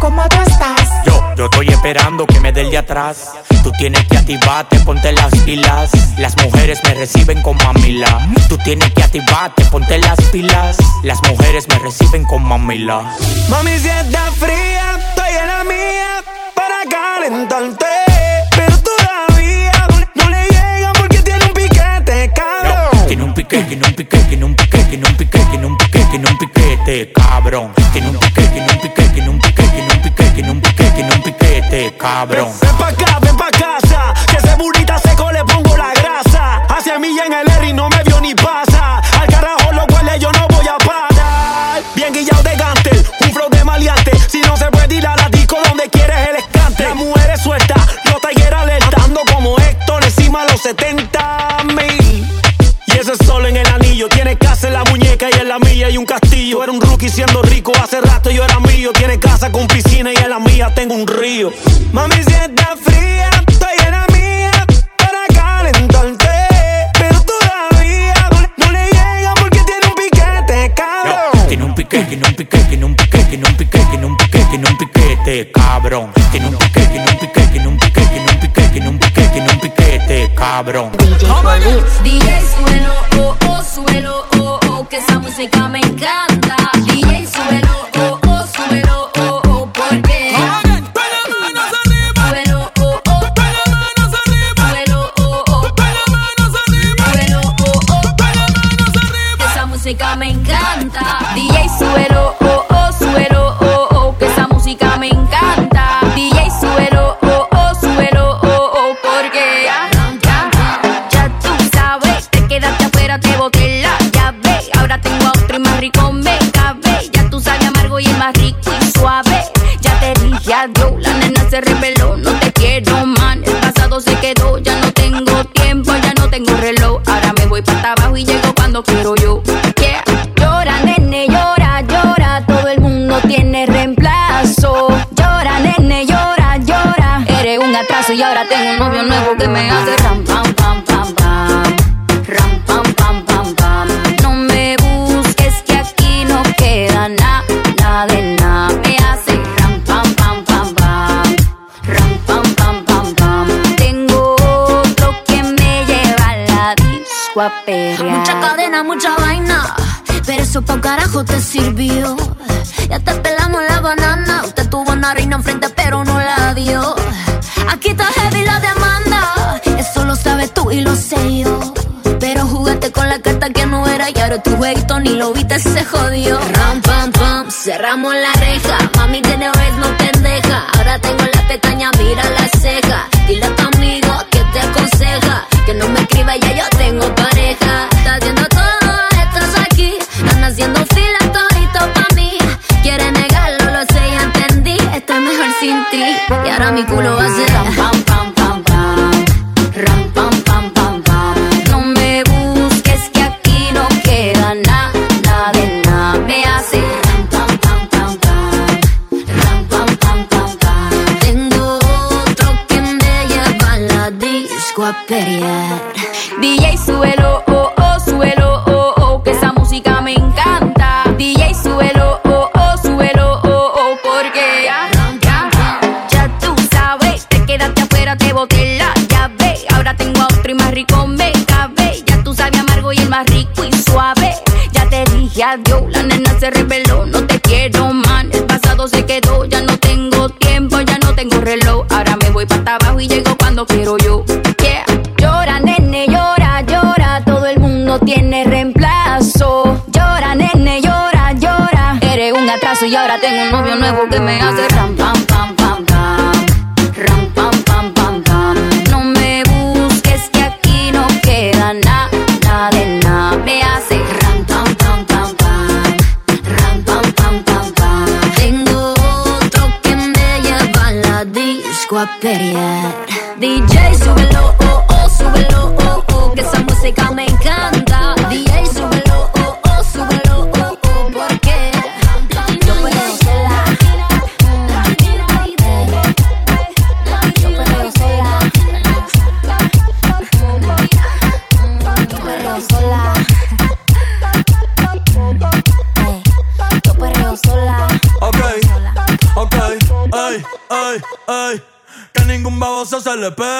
¿cómo tú estás? Yo, yo estoy esperando que me dé el de atrás. Tú tienes que activarte, ponte las pilas. Las mujeres me reciben con mamila. Tú tienes que activarte, ponte las pilas. Las mujeres me reciben con mamila. Mami, si está fría, estoy en la mía para calentarte. Un piquete, tiene un piquete, tiene un piquete, tiene un piquete, tiene un piquete, tiene un piquete, cabrón. Tiene un piquete, tiene un piquete, tiene un piquete, tiene un piquete, tiene un piquete, tiene un piquete, cabrón. Ven pa' acá, ven pa' casa, que ese burrita seco le pongo la grasa. Hacia mí en el R y no Mami, si está fría, estoy en la mía Para calentarte Pero todavía no le llega porque tiene un piquete, cabrón Tiene un piquete, tiene un piquete, tiene un piquete, tiene un piquete, tiene un piquete, tiene un piquete, cabrón. Tiene un piquete, tiene un piquete, tiene un piquete, tiene un piquete, tiene un piquete, tiene un piquete, cabrón. DJ suelo, oh, oh, suelo, oh, oh, que esa música me encanta. DJ suelo, y ahora tengo un novio nuevo que me hace ram, pam, pam, pam, pam. Ram, pam, pam, pam, pam. No me busques que aquí no queda nada, de nada. Me hace ram, pam, pam, pam, pam. Ram, pam, pam, pam, pam. Tengo otro que me lleva a la disco a pelear. Mucha cadena, mucha vaina. Pero eso pa' carajo te sirvió. Ya te pelamos la banana. Usted tuvo una reina enfrente, pero no la dio. Y lo sé yo. Pero jugaste con la carta que no era y ahora tu jueguito ni lo viste, se jodió. Ram, pam, pam, cerramos la reja. Mami tiene vez no pendeja. Ahora tengo la pestaña, mira la ceja. Dile a tu amigo que te aconseja. Que no me escriba, ya yo tengo pareja. Está haciendo todo, estás aquí. Están haciendo fila todito pa' mí. Quiere negarlo, lo sé, ya entendí. Estoy mejor sin ti. Y ahora mi culo va a adiós, la nena se reveló, no te quiero más. El pasado se quedó, ya no tengo tiempo, ya no tengo reloj. Ahora me voy para abajo y llego cuando quiero yo. Llora, nene, llora, llora. Todo el mundo tiene reemplazo. Llora, nene, llora, llora. Eres un atraso y ahora tengo un novio nuevo que me hace ram, DJ, súbelo, oh, oh, súbelo, oh, oh, que esa música me encanta. DJ, súbelo, oh, oh, súbelo, oh, oh, porque yo puedo sola. Yo puedo sola. Yo puedo sola. Yo puedo sola. Ok, ok, ay, ay, ay. Que ningún baboso se le pegue.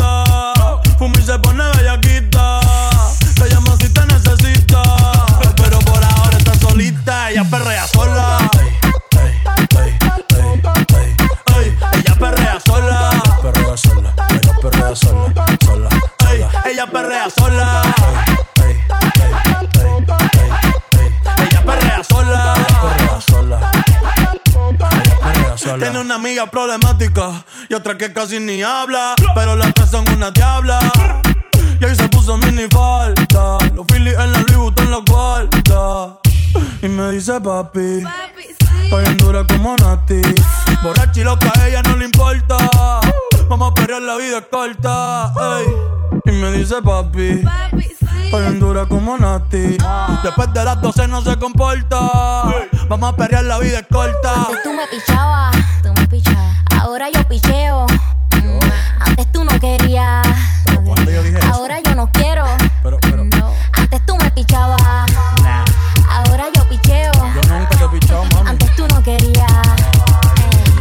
Ella perrea sola. Sola. Tiene una amiga problemática y otra que casi ni habla. Pero las tres son una diabla. Y ahí se puso mini falta. Los Phillies en la Louis en la cuarta. Y me dice papi. En dura como Nati. Y loca, a ella no le importa. Vamos a perrear, la vida corta. Y me dice papi. Estoy en dura como Nati. Después de las 12 no se comporta. Vamos a perrear, la vida es corta. Antes tú me pichabas, tú me pichabas. Ahora yo picheo. Mm, Antes tú no querías. ¿Cuándo yo dije eso? Ahora yo no quiero. Pero, pero, No. Antes tú me pichabas. Ahora yo picheo. yo nunca te he pichado, mami. Antes tú no querías.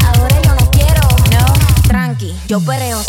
Ahora yo no quiero. No. Tranqui, yo perreo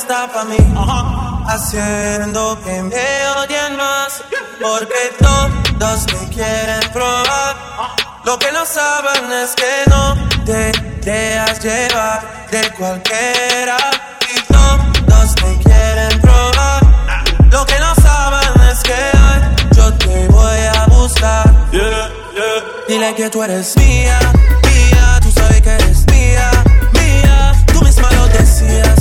puesta para mí. Haciendo que me odien más, porque todos me quieren probar. Lo que no saben es que no te dejas llevar de cualquiera. Y todos me quieren probar. Lo que no saben es que hoy yo te voy a buscar. Dile que tú eres mía, mía, tú sabes que eres mía, mía. Tú misma lo decías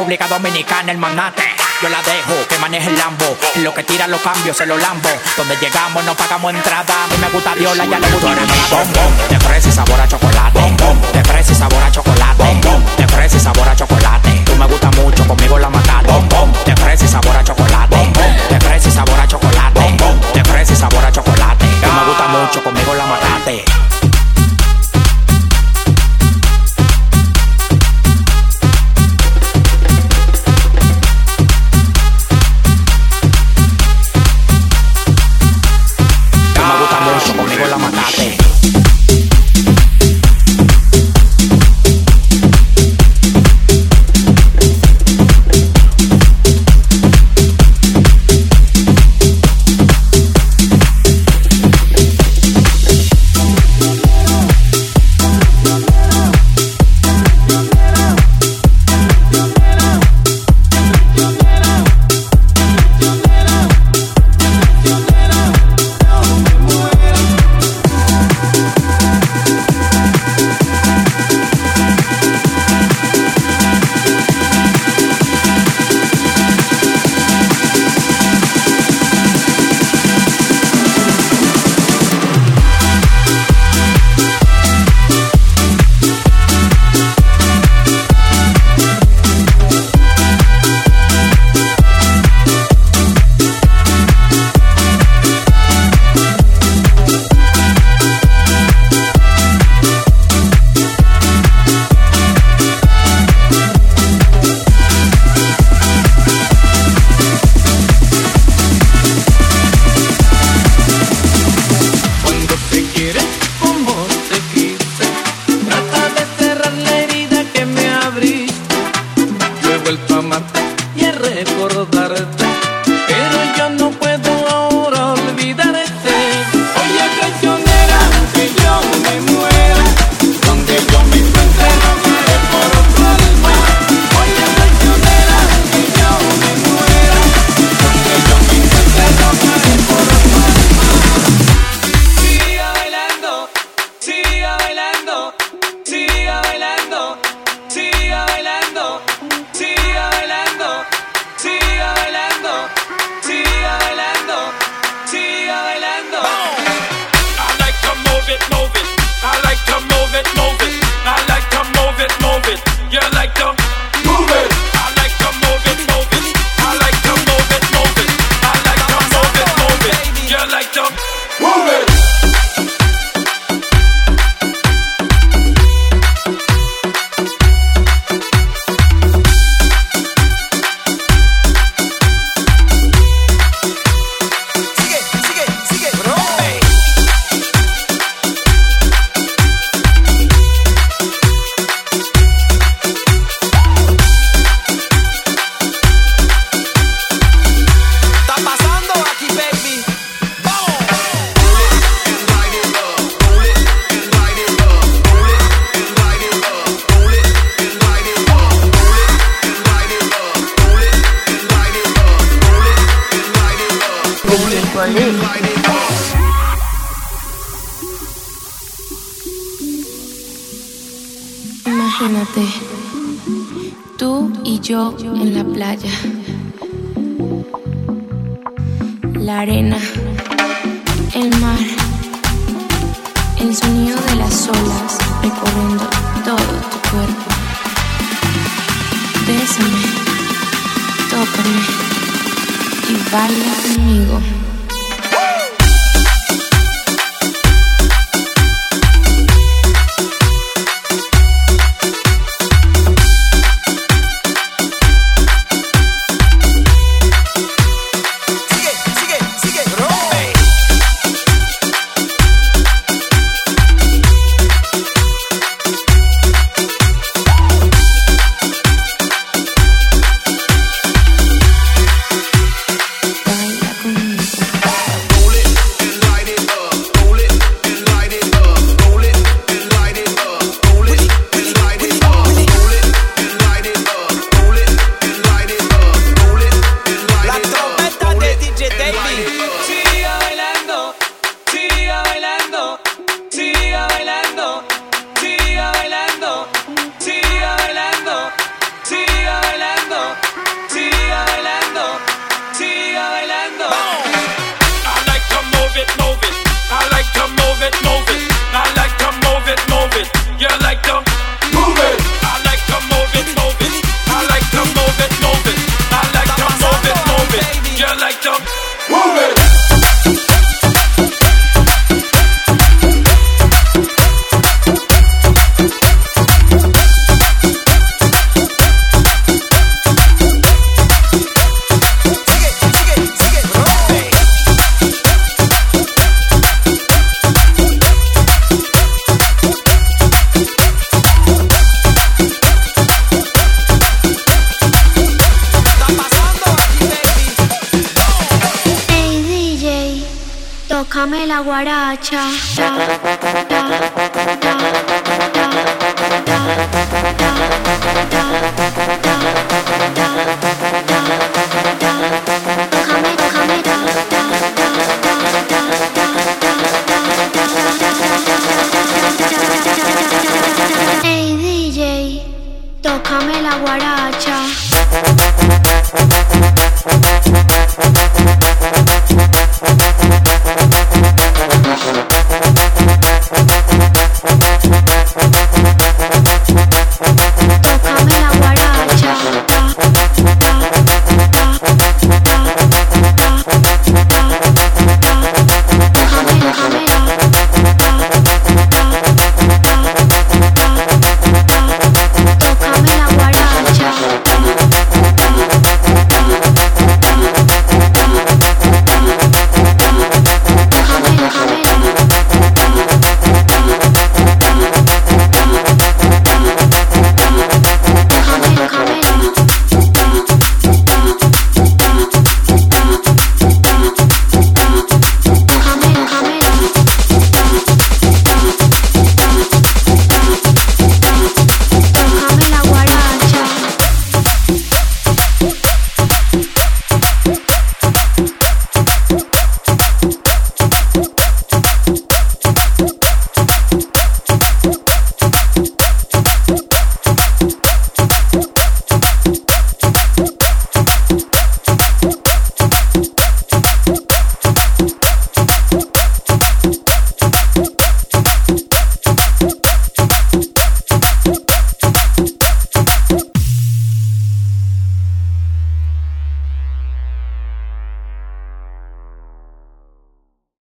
República Dominicana, el manate. Yo la dejo que maneje el Lambo. En lo que tira los cambios, se lo lambo. Donde llegamos no pagamos entrada. A mí me gusta Diola, ya le gusta bombón. De fresa y sabor a chocolate. Bombón. De fresa y sabor a chocolate. Bombón. De fresa y sabor a chocolate. Tú me gusta mucho, conmigo la mataste. Bombón. De fresa y sabor a chocolate. Bombón. De fresa y sabor a chocolate. Bombón. De fresa y sabor a chocolate. Tú me gusta mucho, conmigo la mataste. Todo tu cuerpo. Bésame, tócame y baila conmigo. cha.